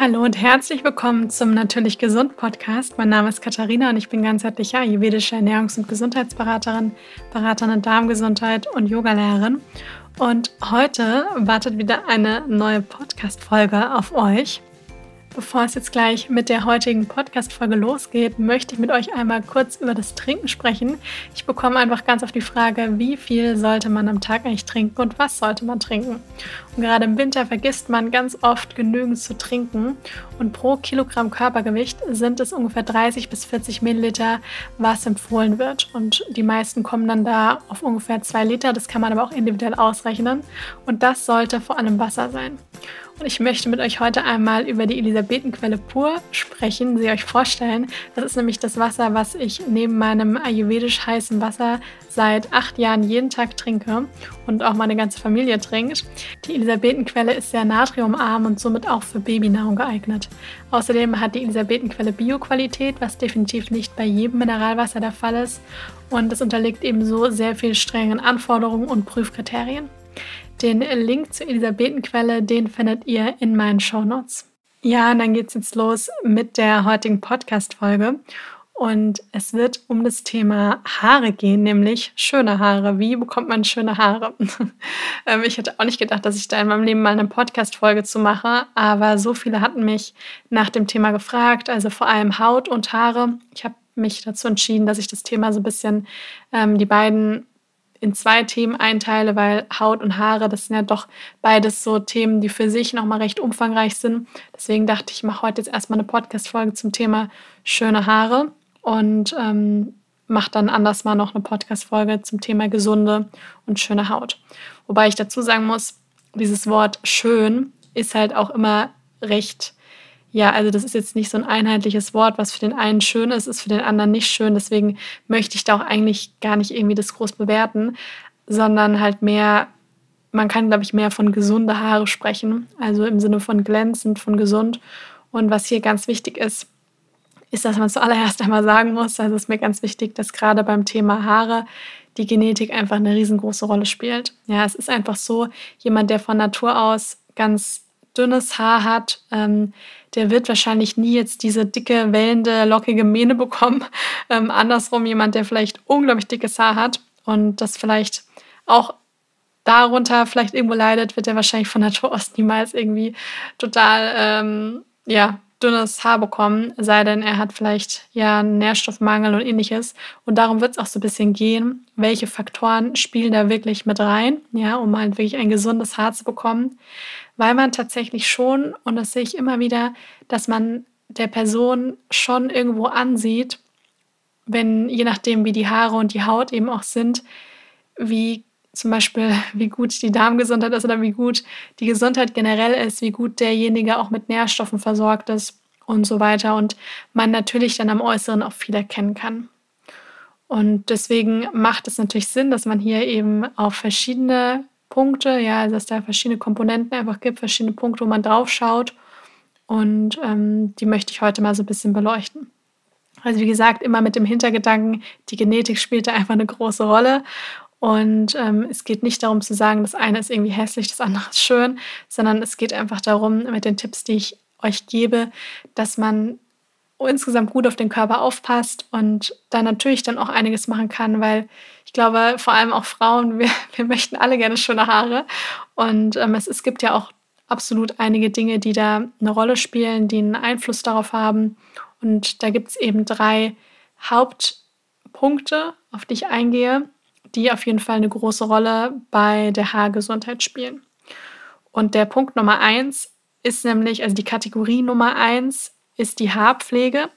Hallo und herzlich willkommen zum Natürlich Gesund Podcast. Mein Name ist Katharina und ich bin ganzheitliche ayurvedische Ernährungs- und Gesundheitsberaterin, Beraterin in Darmgesundheit und Yogalehrerin. Und heute wartet wieder eine neue Podcast-Folge auf euch. Bevor es jetzt gleich mit der heutigen Podcast-Folge losgeht, möchte ich mit euch einmal kurz über das Trinken sprechen. Ich bekomme einfach ganz oft die Frage, wie viel sollte man am Tag eigentlich trinken und was sollte man trinken? Und gerade im Winter vergisst man ganz oft genügend zu trinken. Und pro Kilogramm Körpergewicht sind es ungefähr 30 bis 40 Milliliter, was empfohlen wird. Und die meisten kommen dann da auf ungefähr 2 Liter. Das kann man aber auch individuell ausrechnen. Und das sollte vor allem Wasser sein. Und ich möchte mit euch heute einmal über die Elisabetenquelle pur sprechen, sie euch vorstellen. Das ist nämlich das Wasser, was ich neben meinem ayurvedisch heißen Wasser seit acht Jahren jeden Tag trinke und auch meine ganze Familie trinkt. Die Elisabetenquelle ist sehr natriumarm und somit auch für Babynahrung geeignet. Außerdem hat die Elisabetenquelle Bioqualität, was definitiv nicht bei jedem Mineralwasser der Fall ist. Und es unterliegt ebenso sehr viel strengen Anforderungen und Prüfkriterien. Den Link zur Elisabetenquelle, den findet ihr in meinen Shownotes. Ja, und dann geht es jetzt los mit der heutigen Podcast-Folge. Und es wird um das Thema Haare gehen, nämlich schöne Haare. Wie bekommt man schöne Haare? Ähm, ich hätte auch nicht gedacht, dass ich da in meinem Leben mal eine Podcast-Folge zu mache, aber so viele hatten mich nach dem Thema gefragt, also vor allem Haut und Haare. Ich habe mich dazu entschieden, dass ich das Thema so ein bisschen ähm, die beiden in zwei Themen einteile, weil Haut und Haare, das sind ja doch beides so Themen, die für sich nochmal recht umfangreich sind. Deswegen dachte ich, ich mache heute jetzt erstmal eine Podcast-Folge zum Thema schöne Haare und ähm, mache dann anders mal noch eine Podcast-Folge zum Thema gesunde und schöne Haut. Wobei ich dazu sagen muss, dieses Wort schön ist halt auch immer recht ja, also das ist jetzt nicht so ein einheitliches Wort, was für den einen schön ist, ist für den anderen nicht schön. Deswegen möchte ich da auch eigentlich gar nicht irgendwie das groß bewerten, sondern halt mehr, man kann, glaube ich, mehr von gesunde Haare sprechen. Also im Sinne von glänzend, von gesund. Und was hier ganz wichtig ist, ist, dass man zuallererst einmal sagen muss, also ist mir ganz wichtig, dass gerade beim Thema Haare die Genetik einfach eine riesengroße Rolle spielt. Ja, es ist einfach so, jemand, der von Natur aus ganz dünnes Haar hat, ähm, der wird wahrscheinlich nie jetzt diese dicke, wellende, lockige Mähne bekommen. Ähm, andersrum jemand, der vielleicht unglaublich dickes Haar hat und das vielleicht auch darunter vielleicht irgendwo leidet, wird er wahrscheinlich von Natur aus niemals irgendwie total, ähm, ja, dünnes Haar bekommen, sei denn, er hat vielleicht ja einen Nährstoffmangel und ähnliches. Und darum wird es auch so ein bisschen gehen, welche Faktoren spielen da wirklich mit rein, ja, um halt wirklich ein gesundes Haar zu bekommen weil man tatsächlich schon, und das sehe ich immer wieder, dass man der Person schon irgendwo ansieht, wenn je nachdem, wie die Haare und die Haut eben auch sind, wie zum Beispiel, wie gut die Darmgesundheit ist oder wie gut die Gesundheit generell ist, wie gut derjenige auch mit Nährstoffen versorgt ist und so weiter. Und man natürlich dann am Äußeren auch viel erkennen kann. Und deswegen macht es natürlich Sinn, dass man hier eben auf verschiedene Punkte, ja, also dass da verschiedene Komponenten einfach gibt, verschiedene Punkte, wo man drauf schaut. Und ähm, die möchte ich heute mal so ein bisschen beleuchten. Also wie gesagt, immer mit dem Hintergedanken, die Genetik spielt da einfach eine große Rolle. Und ähm, es geht nicht darum zu sagen, das eine ist irgendwie hässlich, das andere ist schön, sondern es geht einfach darum, mit den Tipps, die ich euch gebe, dass man insgesamt gut auf den Körper aufpasst und da natürlich dann auch einiges machen kann, weil ich glaube, vor allem auch Frauen, wir, wir möchten alle gerne schöne Haare. Und ähm, es, es gibt ja auch absolut einige Dinge, die da eine Rolle spielen, die einen Einfluss darauf haben. Und da gibt es eben drei Hauptpunkte, auf die ich eingehe, die auf jeden Fall eine große Rolle bei der Haargesundheit spielen. Und der Punkt Nummer eins ist nämlich, also die Kategorie Nummer eins ist die Haarpflege.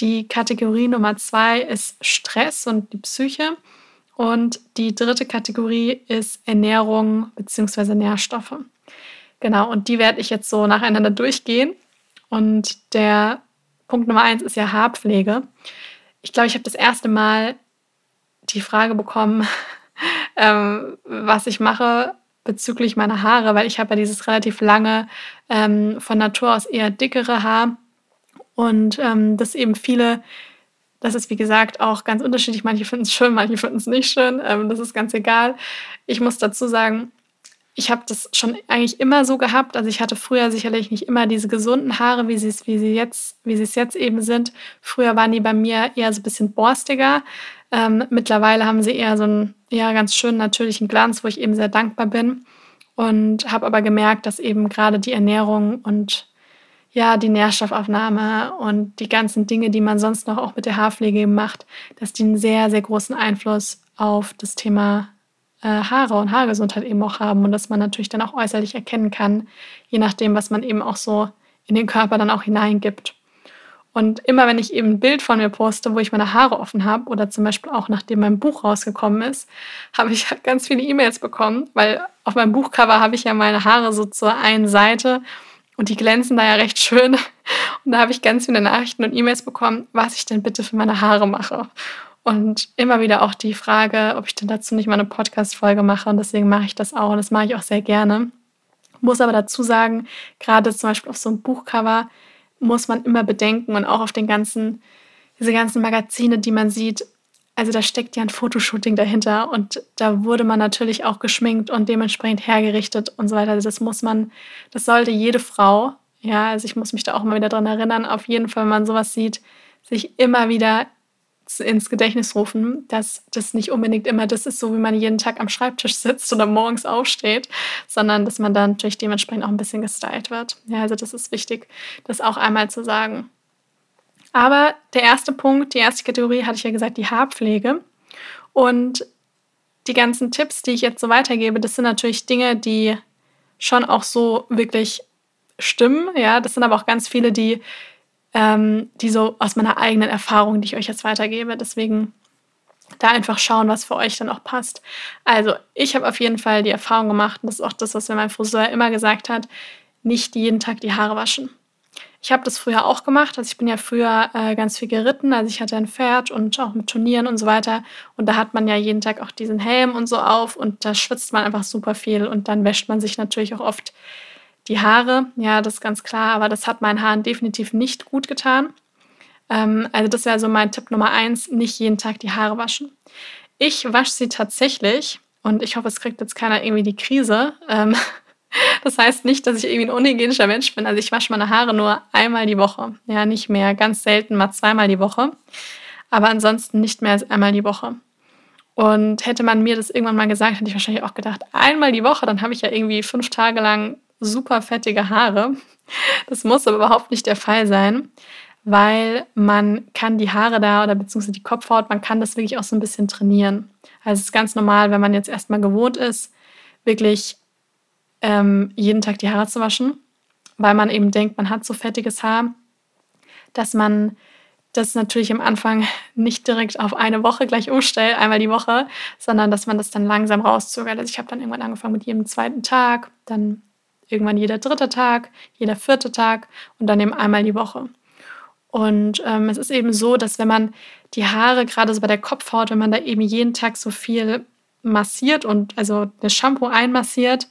Die Kategorie Nummer zwei ist Stress und die Psyche. Und die dritte Kategorie ist Ernährung bzw. Nährstoffe. Genau, und die werde ich jetzt so nacheinander durchgehen. Und der Punkt Nummer eins ist ja Haarpflege. Ich glaube, ich habe das erste Mal die Frage bekommen, ähm, was ich mache bezüglich meiner Haare, weil ich habe ja dieses relativ lange, ähm, von Natur aus eher dickere Haar und ähm, das eben viele, das ist wie gesagt auch ganz unterschiedlich. Manche finden es schön, manche finden es nicht schön. Ähm, das ist ganz egal. Ich muss dazu sagen, ich habe das schon eigentlich immer so gehabt. Also ich hatte früher sicherlich nicht immer diese gesunden Haare, wie sie es, wie sie jetzt, wie sie es jetzt eben sind. Früher waren die bei mir eher so ein bisschen borstiger. Ähm, mittlerweile haben sie eher so einen ja, ganz schönen natürlichen Glanz, wo ich eben sehr dankbar bin. Und habe aber gemerkt, dass eben gerade die Ernährung und ja, die Nährstoffaufnahme und die ganzen Dinge, die man sonst noch auch mit der Haarpflege macht, dass die einen sehr, sehr großen Einfluss auf das Thema Haare und Haargesundheit eben auch haben und dass man natürlich dann auch äußerlich erkennen kann, je nachdem, was man eben auch so in den Körper dann auch hineingibt. Und immer wenn ich eben ein Bild von mir poste, wo ich meine Haare offen habe oder zum Beispiel auch nachdem mein Buch rausgekommen ist, habe ich ganz viele E-Mails bekommen, weil auf meinem Buchcover habe ich ja meine Haare so zur einen Seite und die glänzen da ja recht schön. Und da habe ich ganz viele Nachrichten und E-Mails bekommen, was ich denn bitte für meine Haare mache. Und immer wieder auch die Frage, ob ich denn dazu nicht mal eine Podcast-Folge mache. Und deswegen mache ich das auch. Und das mache ich auch sehr gerne. Muss aber dazu sagen, gerade zum Beispiel auf so einem Buchcover muss man immer bedenken und auch auf den ganzen, diese ganzen Magazine, die man sieht, also da steckt ja ein Fotoshooting dahinter und da wurde man natürlich auch geschminkt und dementsprechend hergerichtet und so weiter. Also das muss man, das sollte jede Frau, ja, also ich muss mich da auch immer wieder dran erinnern, auf jeden Fall, wenn man sowas sieht, sich immer wieder ins Gedächtnis rufen, dass das nicht unbedingt immer das ist, so wie man jeden Tag am Schreibtisch sitzt oder morgens aufsteht, sondern dass man dann natürlich dementsprechend auch ein bisschen gestylt wird. Ja, also das ist wichtig, das auch einmal zu sagen. Aber der erste Punkt, die erste Kategorie, hatte ich ja gesagt, die Haarpflege. Und die ganzen Tipps, die ich jetzt so weitergebe, das sind natürlich Dinge, die schon auch so wirklich stimmen. Ja, das sind aber auch ganz viele, die, ähm, die so aus meiner eigenen Erfahrung, die ich euch jetzt weitergebe. Deswegen da einfach schauen, was für euch dann auch passt. Also, ich habe auf jeden Fall die Erfahrung gemacht, und das ist auch das, was mir mein Friseur immer gesagt hat, nicht jeden Tag die Haare waschen. Ich habe das früher auch gemacht. Also ich bin ja früher äh, ganz viel geritten. Also ich hatte ein Pferd und auch mit Turnieren und so weiter. Und da hat man ja jeden Tag auch diesen Helm und so auf und da schwitzt man einfach super viel und dann wäscht man sich natürlich auch oft die Haare. Ja, das ist ganz klar. Aber das hat meinen Haaren definitiv nicht gut getan. Ähm, also das wäre so mein Tipp Nummer eins: nicht jeden Tag die Haare waschen. Ich wasche sie tatsächlich und ich hoffe, es kriegt jetzt keiner irgendwie die Krise. Ähm, das heißt nicht, dass ich irgendwie ein unhygienischer Mensch bin. Also ich wasche meine Haare nur einmal die Woche. Ja, nicht mehr. Ganz selten mal zweimal die Woche. Aber ansonsten nicht mehr als einmal die Woche. Und hätte man mir das irgendwann mal gesagt, hätte ich wahrscheinlich auch gedacht, einmal die Woche, dann habe ich ja irgendwie fünf Tage lang super fettige Haare. Das muss aber überhaupt nicht der Fall sein, weil man kann die Haare da oder beziehungsweise die Kopfhaut, man kann das wirklich auch so ein bisschen trainieren. Also es ist ganz normal, wenn man jetzt erstmal gewohnt ist, wirklich ähm, jeden Tag die Haare zu waschen, weil man eben denkt, man hat so fettiges Haar, dass man das natürlich am Anfang nicht direkt auf eine Woche gleich umstellt, einmal die Woche, sondern dass man das dann langsam rauszögert. Also ich habe dann irgendwann angefangen mit jedem zweiten Tag, dann irgendwann jeder dritte Tag, jeder vierte Tag und dann eben einmal die Woche. Und ähm, es ist eben so, dass wenn man die Haare, gerade so bei der Kopfhaut, wenn man da eben jeden Tag so viel massiert und also das Shampoo einmassiert,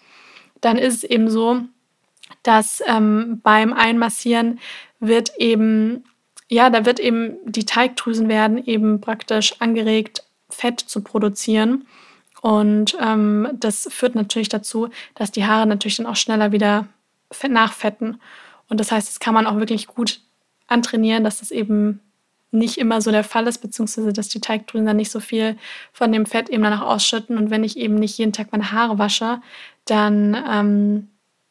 dann ist es eben so, dass ähm, beim Einmassieren wird eben, ja, da wird eben, die Teigdrüsen werden eben praktisch angeregt, Fett zu produzieren. Und ähm, das führt natürlich dazu, dass die Haare natürlich dann auch schneller wieder nachfetten. Und das heißt, das kann man auch wirklich gut antrainieren, dass das eben nicht immer so der Fall ist, beziehungsweise dass die Teigdrüsen dann nicht so viel von dem Fett eben dann auch ausschütten. Und wenn ich eben nicht jeden Tag meine Haare wasche, dann ähm,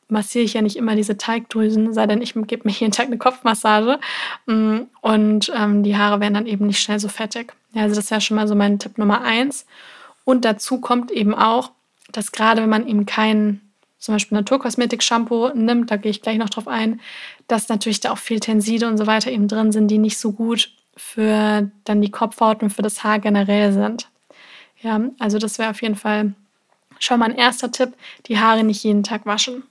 massiere ich ja nicht immer diese Teigdrüsen, sei denn ich gebe mir jeden Tag eine Kopfmassage mm, und ähm, die Haare werden dann eben nicht schnell so fettig. Ja, also das ist ja schon mal so mein Tipp Nummer eins. Und dazu kommt eben auch, dass gerade wenn man eben kein zum Beispiel Naturkosmetik-Shampoo nimmt, da gehe ich gleich noch drauf ein, dass natürlich da auch viel Tenside und so weiter eben drin sind, die nicht so gut für dann die Kopfhaut und für das Haar generell sind. Ja, also das wäre auf jeden Fall schon mal ein erster Tipp, die Haare nicht jeden Tag waschen.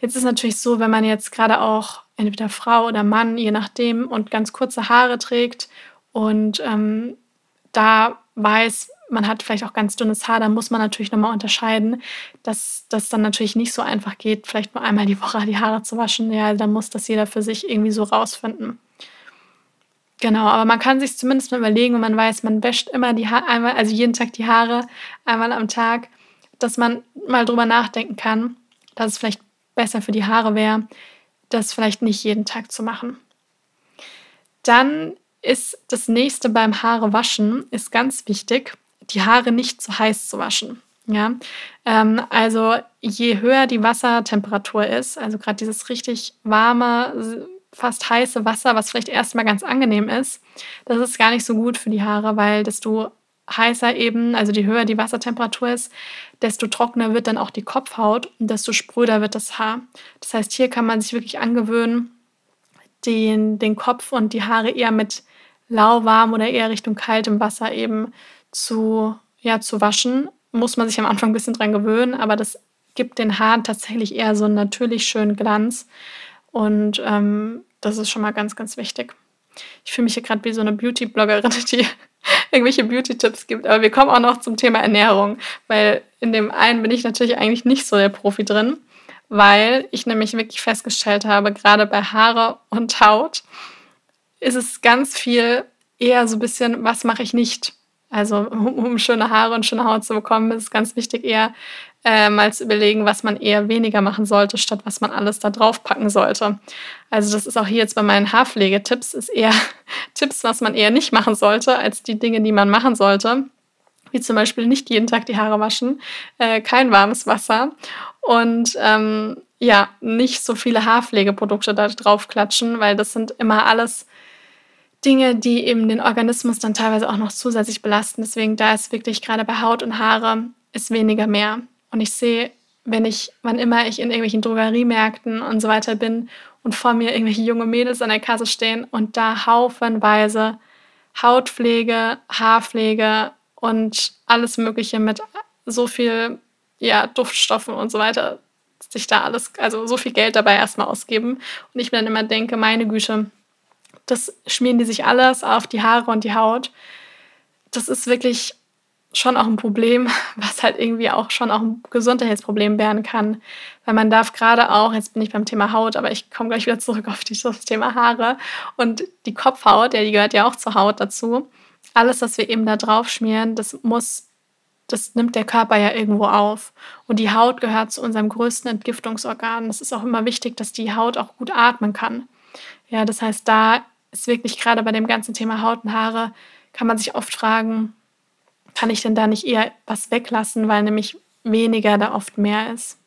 Jetzt ist natürlich so, wenn man jetzt gerade auch entweder Frau oder Mann, je nachdem, und ganz kurze Haare trägt und ähm, da weiß, man hat vielleicht auch ganz dünnes Haar, dann muss man natürlich nochmal unterscheiden, dass das dann natürlich nicht so einfach geht, vielleicht nur einmal die Woche die Haare zu waschen. Ja, dann muss das jeder für sich irgendwie so rausfinden. Genau, aber man kann sich zumindest mal überlegen, wenn man weiß, man wäscht immer die Haare einmal, also jeden Tag die Haare einmal am Tag, dass man mal drüber nachdenken kann, dass es vielleicht besser für die Haare wäre, das vielleicht nicht jeden Tag zu machen. Dann ist das nächste beim Haare waschen, ist ganz wichtig, die Haare nicht zu heiß zu waschen. Ja, ähm, also je höher die Wassertemperatur ist, also gerade dieses richtig warme, fast heiße Wasser, was vielleicht erstmal ganz angenehm ist, das ist gar nicht so gut für die Haare, weil desto heißer eben, also je höher die Wassertemperatur ist, desto trockener wird dann auch die Kopfhaut und desto spröder wird das Haar. Das heißt, hier kann man sich wirklich angewöhnen, den, den Kopf und die Haare eher mit lauwarm oder eher Richtung kaltem Wasser eben zu, ja, zu waschen. Muss man sich am Anfang ein bisschen dran gewöhnen, aber das gibt den Haaren tatsächlich eher so einen natürlich schönen Glanz. Und ähm, das ist schon mal ganz, ganz wichtig. Ich fühle mich hier gerade wie so eine Beauty-Bloggerin, die irgendwelche Beauty-Tipps gibt. Aber wir kommen auch noch zum Thema Ernährung, weil in dem einen bin ich natürlich eigentlich nicht so der Profi drin, weil ich nämlich wirklich festgestellt habe, gerade bei Haare und Haut ist es ganz viel eher so ein bisschen, was mache ich nicht. Also um, um, schöne Haare und schöne Haut zu bekommen, ist es ganz wichtig, eher äh, mal zu überlegen, was man eher weniger machen sollte, statt was man alles da drauf packen sollte. Also das ist auch hier jetzt bei meinen Haarpflegetipps, ist eher Tipps, was man eher nicht machen sollte, als die Dinge, die man machen sollte. Wie zum Beispiel nicht jeden Tag die Haare waschen, äh, kein warmes Wasser und ähm, ja, nicht so viele Haarpflegeprodukte da drauf klatschen, weil das sind immer alles Dinge, die eben den Organismus dann teilweise auch noch zusätzlich belasten. Deswegen da ist wirklich gerade bei Haut und Haare ist weniger mehr. Und ich sehe, wenn ich, wann immer ich in irgendwelchen Drogeriemärkten und so weiter bin und vor mir irgendwelche junge Mädels an der Kasse stehen und da haufenweise Hautpflege, Haarpflege und alles Mögliche mit so viel ja, Duftstoffen und so weiter, sich da alles, also so viel Geld dabei erstmal ausgeben. Und ich mir dann immer denke, meine Güte, das schmieren die sich alles auf die Haare und die Haut. Das ist wirklich schon auch ein Problem, was halt irgendwie auch schon auch ein Gesundheitsproblem werden kann. Weil man darf gerade auch, jetzt bin ich beim Thema Haut, aber ich komme gleich wieder zurück auf das Thema Haare und die Kopfhaut, ja, die gehört ja auch zur Haut dazu. Alles, was wir eben da drauf schmieren, das muss, das nimmt der Körper ja irgendwo auf. Und die Haut gehört zu unserem größten Entgiftungsorgan. Es ist auch immer wichtig, dass die Haut auch gut atmen kann. Ja, das heißt, da ist wirklich gerade bei dem ganzen Thema Haut und Haare, kann man sich oft fragen, kann ich denn da nicht eher was weglassen, weil nämlich weniger da oft mehr ist.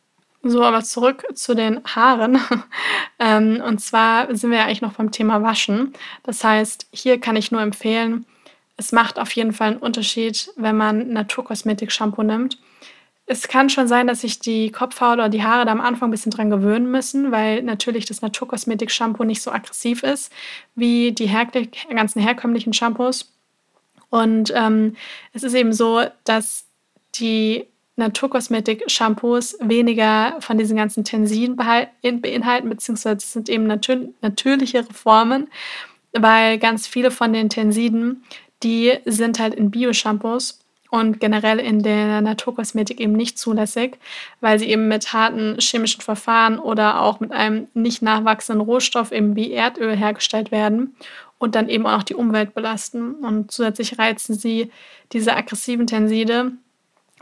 So, aber zurück zu den Haaren. ähm, und zwar sind wir ja eigentlich noch beim Thema Waschen. Das heißt, hier kann ich nur empfehlen, es macht auf jeden Fall einen Unterschied, wenn man Naturkosmetik-Shampoo nimmt. Es kann schon sein, dass sich die Kopfhaut oder die Haare da am Anfang ein bisschen dran gewöhnen müssen, weil natürlich das Naturkosmetik-Shampoo nicht so aggressiv ist wie die her ganzen herkömmlichen Shampoos. Und ähm, es ist eben so, dass die Naturkosmetik-Shampoos weniger von diesen ganzen Tensiden beinhalten, beziehungsweise sind eben natür natürlichere Formen, weil ganz viele von den Tensiden, die sind halt in Bio-Shampoos und generell in der Naturkosmetik eben nicht zulässig, weil sie eben mit harten chemischen Verfahren oder auch mit einem nicht nachwachsenden Rohstoff eben wie Erdöl hergestellt werden und dann eben auch noch die Umwelt belasten. Und zusätzlich reizen sie diese aggressiven Tenside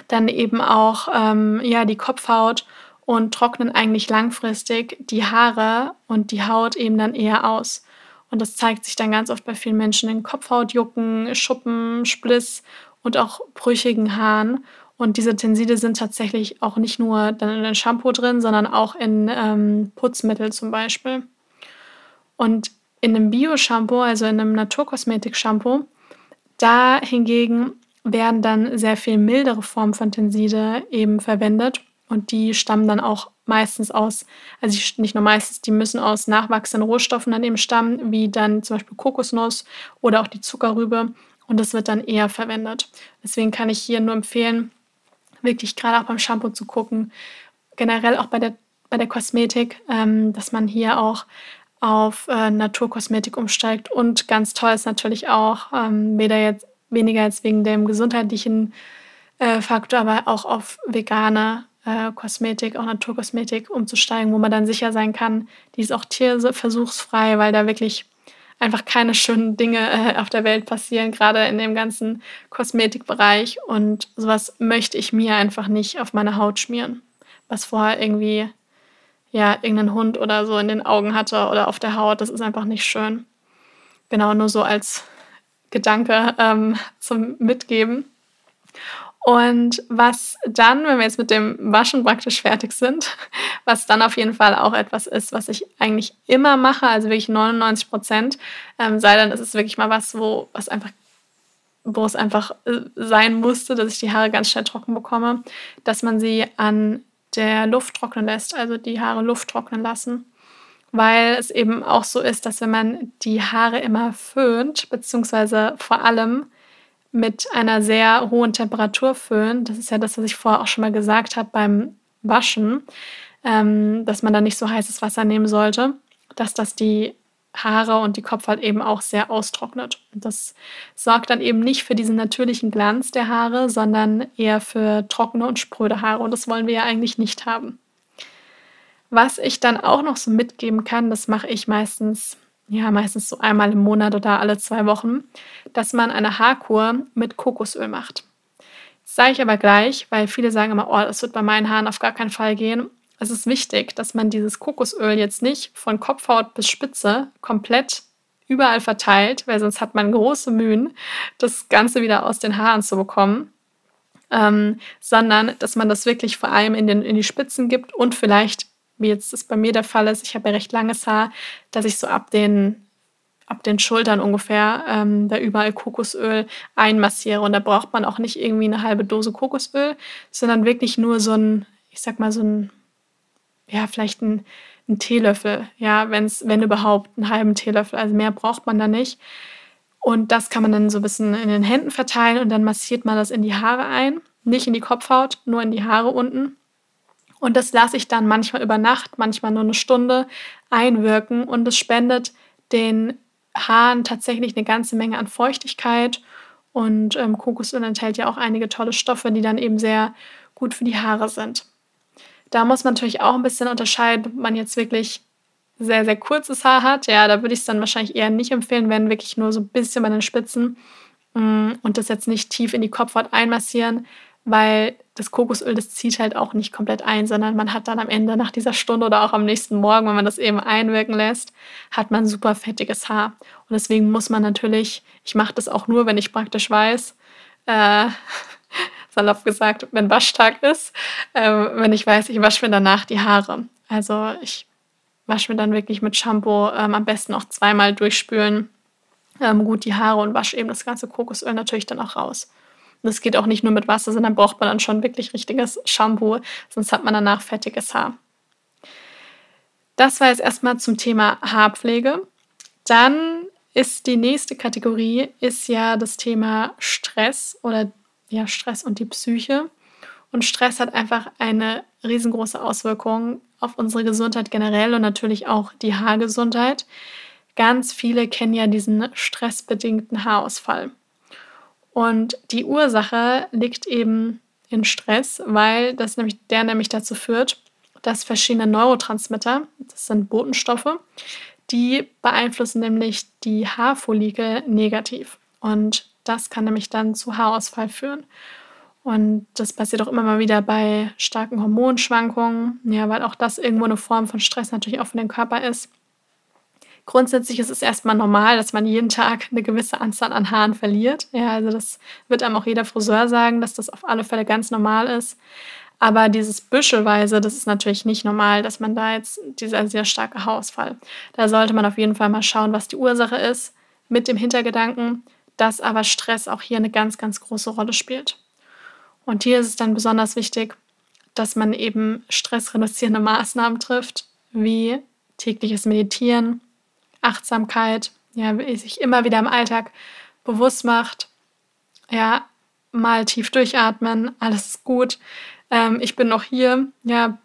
dann eben auch ähm, ja, die Kopfhaut und trocknen eigentlich langfristig die Haare und die Haut eben dann eher aus. Und das zeigt sich dann ganz oft bei vielen Menschen in Kopfhautjucken, Schuppen, Spliss und auch brüchigen Haaren. Und diese Tenside sind tatsächlich auch nicht nur dann in den Shampoo drin, sondern auch in ähm, Putzmittel zum Beispiel. Und in einem Bio-Shampoo, also in einem Naturkosmetik-Shampoo, da hingegen werden dann sehr viel mildere Formen von Tenside eben verwendet und die stammen dann auch meistens aus, also nicht nur meistens, die müssen aus nachwachsenden Rohstoffen dann eben stammen, wie dann zum Beispiel Kokosnuss oder auch die Zuckerrübe und das wird dann eher verwendet. Deswegen kann ich hier nur empfehlen, wirklich gerade auch beim Shampoo zu gucken, generell auch bei der, bei der Kosmetik, ähm, dass man hier auch auf äh, Naturkosmetik umsteigt. Und ganz toll ist natürlich auch, ähm, weder jetzt, weniger jetzt wegen dem gesundheitlichen äh, Faktor, aber auch auf vegane äh, Kosmetik, auch Naturkosmetik umzusteigen, wo man dann sicher sein kann, die ist auch tierversuchsfrei, weil da wirklich einfach keine schönen Dinge äh, auf der Welt passieren, gerade in dem ganzen Kosmetikbereich. Und sowas möchte ich mir einfach nicht auf meine Haut schmieren, was vorher irgendwie ja irgendein Hund oder so in den Augen hatte oder auf der Haut. Das ist einfach nicht schön. Genau, nur so als Gedanke ähm, zum Mitgeben. Und was dann, wenn wir jetzt mit dem Waschen praktisch fertig sind, was dann auf jeden Fall auch etwas ist, was ich eigentlich immer mache, also wirklich 99 Prozent, ähm, sei denn, es ist wirklich mal was, wo was einfach wo es einfach äh, sein musste, dass ich die Haare ganz schnell trocken bekomme, dass man sie an der Luft trocknen lässt, also die Haare Luft trocknen lassen. Weil es eben auch so ist, dass wenn man die Haare immer föhnt, beziehungsweise vor allem mit einer sehr hohen Temperatur föhnen, das ist ja das, was ich vorher auch schon mal gesagt habe beim Waschen, ähm, dass man da nicht so heißes Wasser nehmen sollte, dass das die Haare und die Kopfhaut eben auch sehr austrocknet. Und das sorgt dann eben nicht für diesen natürlichen Glanz der Haare, sondern eher für trockene und spröde Haare. Und das wollen wir ja eigentlich nicht haben. Was ich dann auch noch so mitgeben kann, das mache ich meistens, ja, meistens so einmal im Monat oder alle zwei Wochen, dass man eine Haarkur mit Kokosöl macht. Das sage ich aber gleich, weil viele sagen immer, oh, das wird bei meinen Haaren auf gar keinen Fall gehen. Es ist wichtig, dass man dieses Kokosöl jetzt nicht von Kopfhaut bis Spitze komplett überall verteilt, weil sonst hat man große Mühen, das Ganze wieder aus den Haaren zu bekommen. Ähm, sondern dass man das wirklich vor allem in, den, in die Spitzen gibt und vielleicht, wie jetzt das bei mir der Fall ist, ich habe ja recht langes Haar, dass ich so ab den, ab den Schultern ungefähr ähm, da überall Kokosöl einmassiere. Und da braucht man auch nicht irgendwie eine halbe Dose Kokosöl, sondern wirklich nur so ein, ich sag mal, so ein ja, vielleicht ein, ein Teelöffel, ja, wenn's, wenn überhaupt, einen halben Teelöffel. Also mehr braucht man da nicht. Und das kann man dann so ein bisschen in den Händen verteilen und dann massiert man das in die Haare ein. Nicht in die Kopfhaut, nur in die Haare unten. Und das lasse ich dann manchmal über Nacht, manchmal nur eine Stunde einwirken und es spendet den Haaren tatsächlich eine ganze Menge an Feuchtigkeit. Und ähm, Kokosöl enthält ja auch einige tolle Stoffe, die dann eben sehr gut für die Haare sind. Da muss man natürlich auch ein bisschen unterscheiden, ob man jetzt wirklich sehr, sehr kurzes Haar hat. Ja, da würde ich es dann wahrscheinlich eher nicht empfehlen, wenn wirklich nur so ein bisschen bei den Spitzen mm, und das jetzt nicht tief in die Kopfhaut einmassieren, weil das Kokosöl, das zieht halt auch nicht komplett ein, sondern man hat dann am Ende nach dieser Stunde oder auch am nächsten Morgen, wenn man das eben einwirken lässt, hat man super fettiges Haar. Und deswegen muss man natürlich, ich mache das auch nur, wenn ich praktisch weiß, äh, salopp gesagt, wenn Waschtag ist, äh, wenn ich weiß, ich wasche mir danach die Haare. Also ich wasche mir dann wirklich mit Shampoo ähm, am besten auch zweimal durchspülen, ähm, gut die Haare und wasche eben das ganze Kokosöl natürlich dann auch raus. Das geht auch nicht nur mit Wasser, sondern braucht man dann schon wirklich richtiges Shampoo, sonst hat man danach fettiges Haar. Das war jetzt erstmal zum Thema Haarpflege. Dann ist die nächste Kategorie ist ja das Thema Stress oder ja, Stress und die Psyche. Und Stress hat einfach eine riesengroße Auswirkung auf unsere Gesundheit generell und natürlich auch die Haargesundheit. Ganz viele kennen ja diesen stressbedingten Haarausfall. Und die Ursache liegt eben in Stress, weil das nämlich, der nämlich dazu führt, dass verschiedene Neurotransmitter, das sind Botenstoffe, die beeinflussen nämlich die Haarfollikel negativ. Und das kann nämlich dann zu Haarausfall führen. Und das passiert auch immer mal wieder bei starken Hormonschwankungen, ja, weil auch das irgendwo eine Form von Stress natürlich auch für den Körper ist. Grundsätzlich ist es erstmal normal, dass man jeden Tag eine gewisse Anzahl an Haaren verliert. Ja, also das wird einem auch jeder Friseur sagen, dass das auf alle Fälle ganz normal ist. Aber dieses Büschelweise, das ist natürlich nicht normal, dass man da jetzt dieser sehr starke Haarausfall. Da sollte man auf jeden Fall mal schauen, was die Ursache ist, mit dem Hintergedanken, dass aber Stress auch hier eine ganz, ganz große Rolle spielt. Und hier ist es dann besonders wichtig, dass man eben stressreduzierende Maßnahmen trifft, wie tägliches Meditieren, Achtsamkeit, ja, sich immer wieder im Alltag bewusst macht, ja, mal tief durchatmen, alles ist gut, ähm, ich bin noch hier, ja,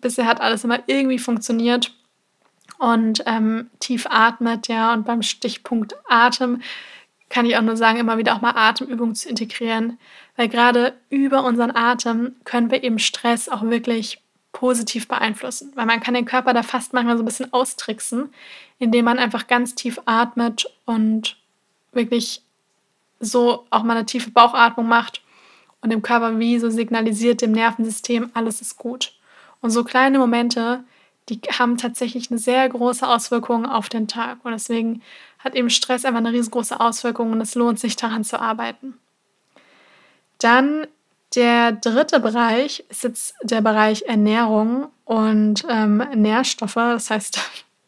bisher hat alles immer irgendwie funktioniert. Und ähm, tief atmet, ja, und beim Stichpunkt Atem kann ich auch nur sagen, immer wieder auch mal Atemübungen zu integrieren, weil gerade über unseren Atem können wir eben Stress auch wirklich positiv beeinflussen. Weil man kann den Körper da fast manchmal so ein bisschen austricksen, indem man einfach ganz tief atmet und wirklich so auch mal eine tiefe Bauchatmung macht und dem Körper wie so signalisiert, dem Nervensystem, alles ist gut. Und so kleine Momente, die haben tatsächlich eine sehr große Auswirkung auf den Tag. Und deswegen hat eben Stress einfach eine riesengroße Auswirkung und es lohnt sich daran zu arbeiten. Dann der dritte Bereich ist jetzt der Bereich Ernährung und ähm, Nährstoffe. Das heißt,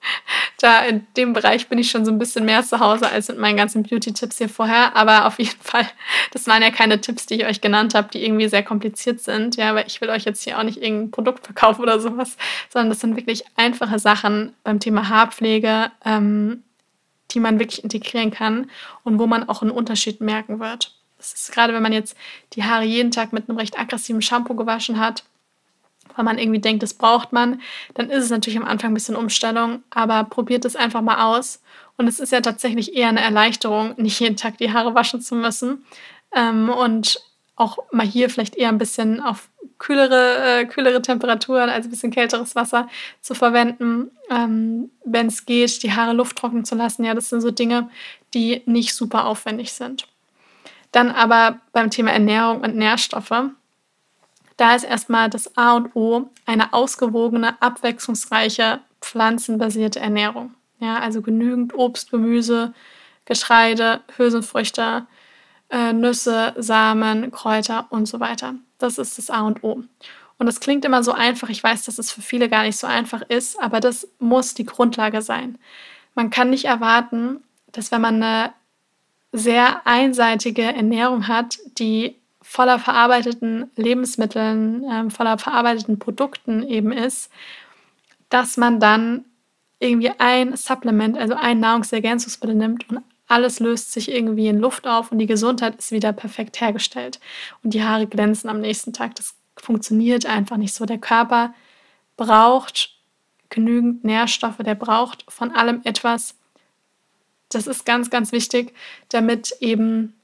da in dem Bereich bin ich schon so ein bisschen mehr zu Hause als mit meinen ganzen Beauty-Tipps hier vorher. Aber auf jeden Fall, das waren ja keine Tipps, die ich euch genannt habe, die irgendwie sehr kompliziert sind. Ja, aber ich will euch jetzt hier auch nicht irgendein Produkt verkaufen oder sowas, sondern das sind wirklich einfache Sachen beim Thema Haarpflege, ähm, die man wirklich integrieren kann und wo man auch einen Unterschied merken wird. Das ist gerade, wenn man jetzt die Haare jeden Tag mit einem recht aggressiven Shampoo gewaschen hat, weil man irgendwie denkt, das braucht man, dann ist es natürlich am Anfang ein bisschen Umstellung, aber probiert es einfach mal aus. Und es ist ja tatsächlich eher eine Erleichterung, nicht jeden Tag die Haare waschen zu müssen. Ähm, und auch mal hier vielleicht eher ein bisschen auf kühlere, äh, kühlere Temperaturen, also ein bisschen kälteres Wasser zu verwenden, ähm, wenn es geht, die Haare lufttrocknen zu lassen. Ja, das sind so Dinge, die nicht super aufwendig sind. Dann aber beim Thema Ernährung und Nährstoffe. Da ist erstmal das A und O eine ausgewogene, abwechslungsreiche, pflanzenbasierte Ernährung. Ja, also genügend Obst, Gemüse, Getreide, Hülsenfrüchte, äh, Nüsse, Samen, Kräuter und so weiter. Das ist das A und O. Und das klingt immer so einfach. Ich weiß, dass es für viele gar nicht so einfach ist, aber das muss die Grundlage sein. Man kann nicht erwarten, dass wenn man eine sehr einseitige Ernährung hat, die voller verarbeiteten Lebensmitteln, äh, voller verarbeiteten Produkten eben ist, dass man dann irgendwie ein Supplement, also ein Nahrungsergänzungsmittel nimmt und alles löst sich irgendwie in Luft auf und die Gesundheit ist wieder perfekt hergestellt und die Haare glänzen am nächsten Tag. Das funktioniert einfach nicht so. Der Körper braucht genügend Nährstoffe, der braucht von allem etwas, das ist ganz, ganz wichtig, damit eben,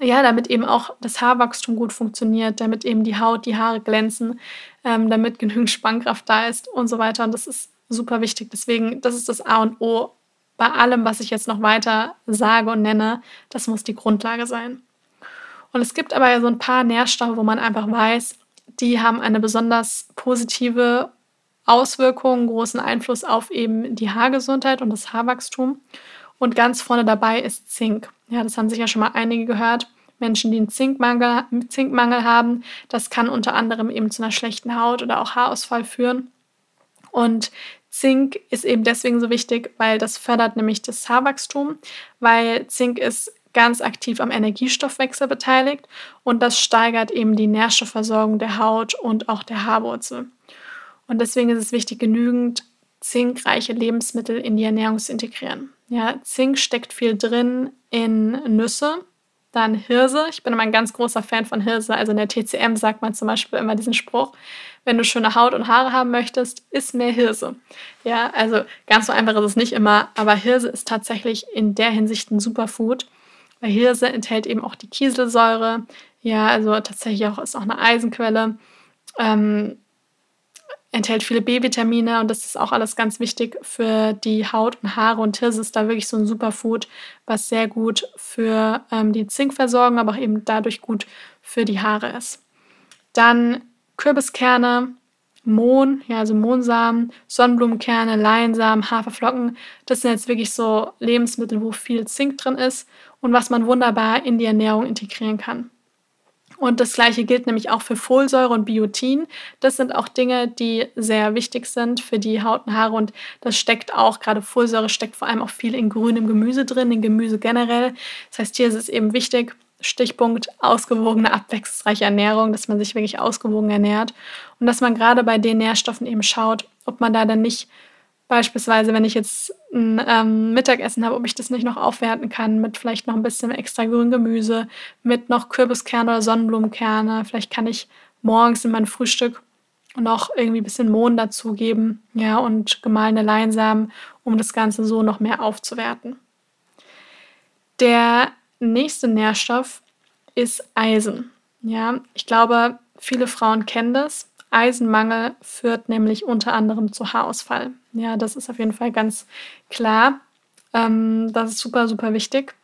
ja, damit eben auch das Haarwachstum gut funktioniert, damit eben die Haut, die Haare glänzen, ähm, damit genügend Spannkraft da ist und so weiter. Und das ist super wichtig. Deswegen, das ist das A und O bei allem, was ich jetzt noch weiter sage und nenne. Das muss die Grundlage sein. Und es gibt aber so ein paar Nährstoffe, wo man einfach weiß, die haben eine besonders positive Auswirkung, großen Einfluss auf eben die Haargesundheit und das Haarwachstum. Und ganz vorne dabei ist Zink. Ja, das haben sicher schon mal einige gehört. Menschen, die einen Zinkmangel, Zinkmangel haben, das kann unter anderem eben zu einer schlechten Haut oder auch Haarausfall führen. Und Zink ist eben deswegen so wichtig, weil das fördert nämlich das Haarwachstum, weil Zink ist ganz aktiv am Energiestoffwechsel beteiligt und das steigert eben die Nährstoffversorgung der Haut und auch der Haarwurzel. Und deswegen ist es wichtig, genügend zinkreiche Lebensmittel in die Ernährung zu integrieren. Ja, Zink steckt viel drin in Nüsse, dann Hirse. Ich bin immer ein ganz großer Fan von Hirse. Also in der TCM sagt man zum Beispiel immer diesen Spruch, wenn du schöne Haut und Haare haben möchtest, isst mehr Hirse. Ja, also ganz so einfach ist es nicht immer, aber Hirse ist tatsächlich in der Hinsicht ein Superfood, weil Hirse enthält eben auch die Kieselsäure. Ja, also tatsächlich auch ist auch eine Eisenquelle. Ähm, enthält viele B-Vitamine und das ist auch alles ganz wichtig für die Haut und Haare. Und Hirse ist da wirklich so ein Superfood, was sehr gut für ähm, die Zinkversorgung, aber auch eben dadurch gut für die Haare ist. Dann Kürbiskerne, Mohn, ja, also Mohnsamen, Sonnenblumenkerne, Leinsamen, Haferflocken. Das sind jetzt wirklich so Lebensmittel, wo viel Zink drin ist und was man wunderbar in die Ernährung integrieren kann. Und das gleiche gilt nämlich auch für Folsäure und Biotin. Das sind auch Dinge, die sehr wichtig sind für die Haut und Haare. Und das steckt auch, gerade Folsäure steckt vor allem auch viel in grünem Gemüse drin, in Gemüse generell. Das heißt, hier ist es eben wichtig, Stichpunkt ausgewogene, abwechslungsreiche Ernährung, dass man sich wirklich ausgewogen ernährt und dass man gerade bei den Nährstoffen eben schaut, ob man da dann nicht Beispielsweise, wenn ich jetzt ein ähm, Mittagessen habe, ob ich das nicht noch aufwerten kann mit vielleicht noch ein bisschen extra grünem Gemüse, mit noch Kürbiskerne oder Sonnenblumenkerne. Vielleicht kann ich morgens in mein Frühstück noch irgendwie ein bisschen Mohn dazugeben, ja, und gemahlene Leinsamen, um das Ganze so noch mehr aufzuwerten. Der nächste Nährstoff ist Eisen. Ja, ich glaube, viele Frauen kennen das. Eisenmangel führt nämlich unter anderem zu Haarausfall. Ja, das ist auf jeden Fall ganz klar. Ähm, das ist super, super wichtig.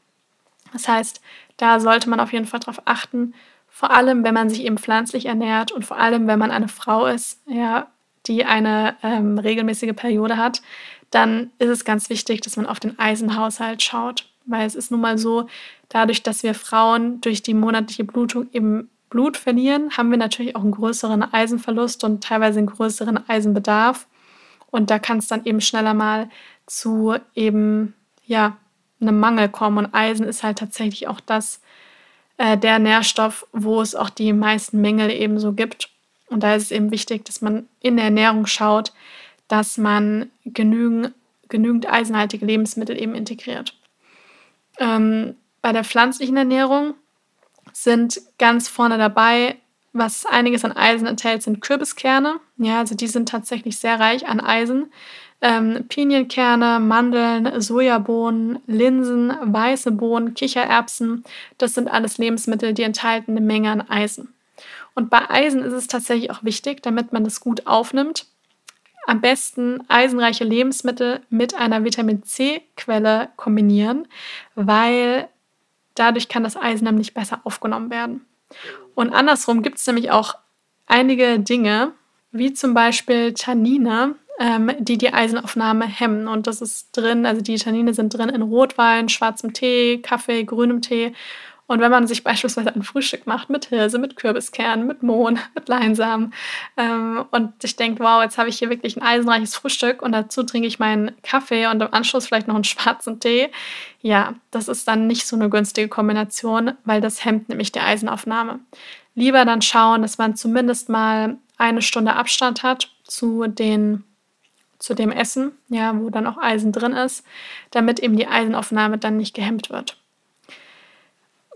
Das heißt, da sollte man auf jeden Fall darauf achten, vor allem wenn man sich eben pflanzlich ernährt und vor allem wenn man eine Frau ist, ja, die eine ähm, regelmäßige Periode hat, dann ist es ganz wichtig, dass man auf den Eisenhaushalt schaut. Weil es ist nun mal so, dadurch, dass wir Frauen durch die monatliche Blutung eben Blut verlieren, haben wir natürlich auch einen größeren Eisenverlust und teilweise einen größeren Eisenbedarf. Und da kann es dann eben schneller mal zu eben, ja, einem Mangel kommen. Und Eisen ist halt tatsächlich auch das, äh, der Nährstoff, wo es auch die meisten Mängel eben so gibt. Und da ist es eben wichtig, dass man in der Ernährung schaut, dass man genügend, genügend eisenhaltige Lebensmittel eben integriert. Ähm, bei der pflanzlichen Ernährung sind ganz vorne dabei, was einiges an Eisen enthält, sind Kürbiskerne. Ja, also die sind tatsächlich sehr reich an Eisen. Ähm, Pinienkerne, Mandeln, Sojabohnen, Linsen, weiße Bohnen, Kichererbsen, das sind alles Lebensmittel, die enthalten eine Menge an Eisen. Und bei Eisen ist es tatsächlich auch wichtig, damit man das gut aufnimmt, am besten eisenreiche Lebensmittel mit einer Vitamin C-Quelle kombinieren, weil dadurch kann das Eisen nämlich besser aufgenommen werden. Und andersrum gibt es nämlich auch einige Dinge, wie zum Beispiel Tannine, ähm, die die Eisenaufnahme hemmen. Und das ist drin, also die Tannine sind drin in Rotwein, schwarzem Tee, Kaffee, grünem Tee. Und wenn man sich beispielsweise ein Frühstück macht mit Hirse, mit Kürbiskernen, mit Mohn, mit Leinsamen ähm, und ich denke, wow, jetzt habe ich hier wirklich ein eisenreiches Frühstück und dazu trinke ich meinen Kaffee und im Anschluss vielleicht noch einen schwarzen Tee, ja, das ist dann nicht so eine günstige Kombination, weil das hemmt nämlich die Eisenaufnahme. Lieber dann schauen, dass man zumindest mal eine Stunde Abstand hat zu den zu dem Essen, ja, wo dann auch Eisen drin ist, damit eben die Eisenaufnahme dann nicht gehemmt wird.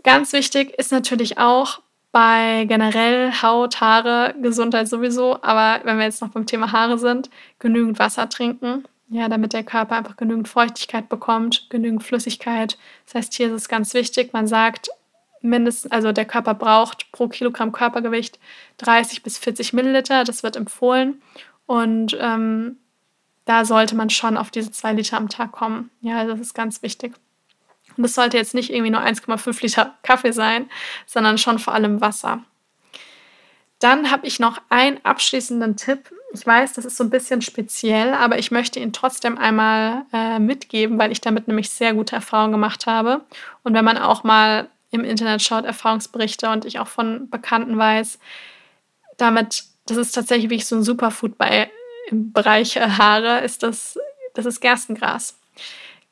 Ganz wichtig ist natürlich auch bei generell Haut, Haare, Gesundheit sowieso, aber wenn wir jetzt noch beim Thema Haare sind, genügend Wasser trinken, ja, damit der Körper einfach genügend Feuchtigkeit bekommt, genügend Flüssigkeit. Das heißt, hier ist es ganz wichtig, man sagt mindestens, also der Körper braucht pro Kilogramm Körpergewicht 30 bis 40 Milliliter, das wird empfohlen und ähm, da sollte man schon auf diese zwei Liter am Tag kommen. Ja, das ist ganz wichtig. Und das sollte jetzt nicht irgendwie nur 1,5 Liter Kaffee sein, sondern schon vor allem Wasser. Dann habe ich noch einen abschließenden Tipp. Ich weiß, das ist so ein bisschen speziell, aber ich möchte ihn trotzdem einmal äh, mitgeben, weil ich damit nämlich sehr gute Erfahrungen gemacht habe. Und wenn man auch mal im Internet schaut, Erfahrungsberichte und ich auch von Bekannten weiß, damit, das ist tatsächlich wie so ein Superfood bei im Bereich äh, Haare, ist das, das ist Gerstengras.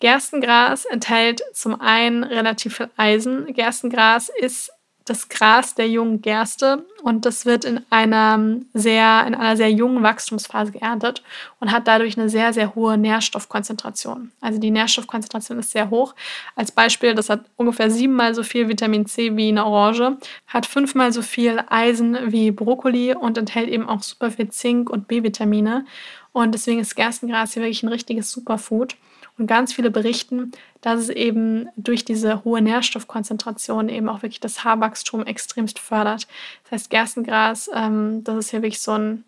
Gerstengras enthält zum einen relativ viel Eisen. Gerstengras ist das Gras der jungen Gerste und das wird in einer sehr, in einer sehr jungen Wachstumsphase geerntet und hat dadurch eine sehr, sehr hohe Nährstoffkonzentration. Also die Nährstoffkonzentration ist sehr hoch. Als Beispiel, das hat ungefähr siebenmal so viel Vitamin C wie eine Orange, hat fünfmal so viel Eisen wie Brokkoli und enthält eben auch super viel Zink und B-Vitamine. Und deswegen ist Gerstengras hier wirklich ein richtiges Superfood. Und ganz viele berichten, dass es eben durch diese hohe Nährstoffkonzentration eben auch wirklich das Haarwachstum extremst fördert. Das heißt, Gerstengras, ähm, das ist hier wirklich so ein,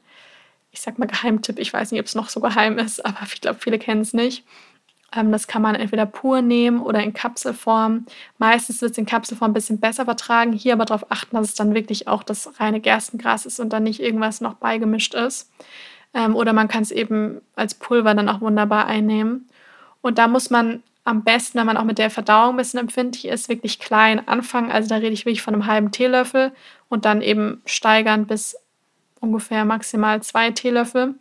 ich sag mal, Geheimtipp. Ich weiß nicht, ob es noch so geheim ist, aber ich glaube, viele kennen es nicht. Ähm, das kann man entweder pur nehmen oder in Kapselform. Meistens wird es in Kapselform ein bisschen besser vertragen. Hier aber darauf achten, dass es dann wirklich auch das reine Gerstengras ist und dann nicht irgendwas noch beigemischt ist. Ähm, oder man kann es eben als Pulver dann auch wunderbar einnehmen. Und da muss man am besten, wenn man auch mit der Verdauung ein bisschen empfindlich ist, wirklich klein anfangen. Also da rede ich wirklich von einem halben Teelöffel und dann eben steigern bis ungefähr maximal zwei Teelöffel.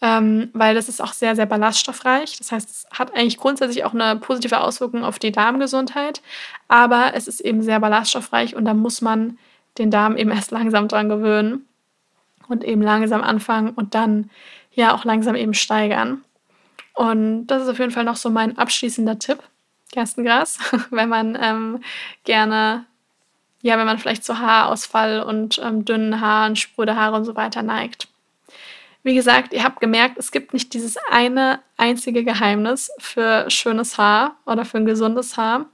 Ähm, weil das ist auch sehr, sehr ballaststoffreich. Das heißt, es hat eigentlich grundsätzlich auch eine positive Auswirkung auf die Darmgesundheit, aber es ist eben sehr ballaststoffreich und da muss man den Darm eben erst langsam dran gewöhnen und eben langsam anfangen und dann ja auch langsam eben steigern. Und das ist auf jeden Fall noch so mein abschließender Tipp, Gerstengras, wenn man ähm, gerne, ja, wenn man vielleicht zu Haarausfall und ähm, dünnen Haaren, spröde Haare und so weiter neigt. Wie gesagt, ihr habt gemerkt, es gibt nicht dieses eine einzige Geheimnis für schönes Haar oder für ein gesundes Haar,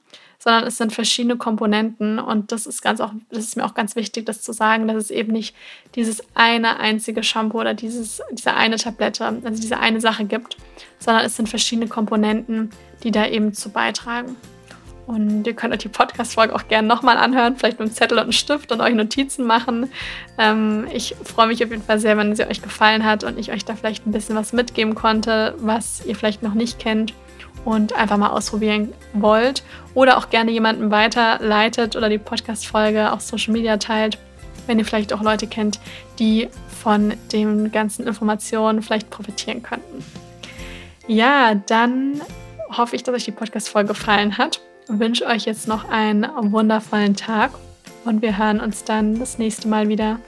sondern es sind verschiedene Komponenten und das ist ganz auch, das ist mir auch ganz wichtig, das zu sagen, dass es eben nicht dieses eine einzige Shampoo oder dieses, diese eine Tablette, also diese eine Sache gibt, sondern es sind verschiedene Komponenten, die da eben zu beitragen. Und ihr könnt euch die Podcast-Folge auch gerne nochmal anhören, vielleicht mit einem Zettel und einem Stift und euch Notizen machen. Ähm, ich freue mich auf jeden Fall sehr, wenn sie euch gefallen hat und ich euch da vielleicht ein bisschen was mitgeben konnte, was ihr vielleicht noch nicht kennt und einfach mal ausprobieren wollt. Oder auch gerne jemanden weiterleitet oder die Podcast-Folge auf Social Media teilt, wenn ihr vielleicht auch Leute kennt, die von den ganzen Informationen vielleicht profitieren könnten. Ja, dann hoffe ich, dass euch die Podcast-Folge gefallen hat und wünsche euch jetzt noch einen wundervollen Tag und wir hören uns dann das nächste Mal wieder.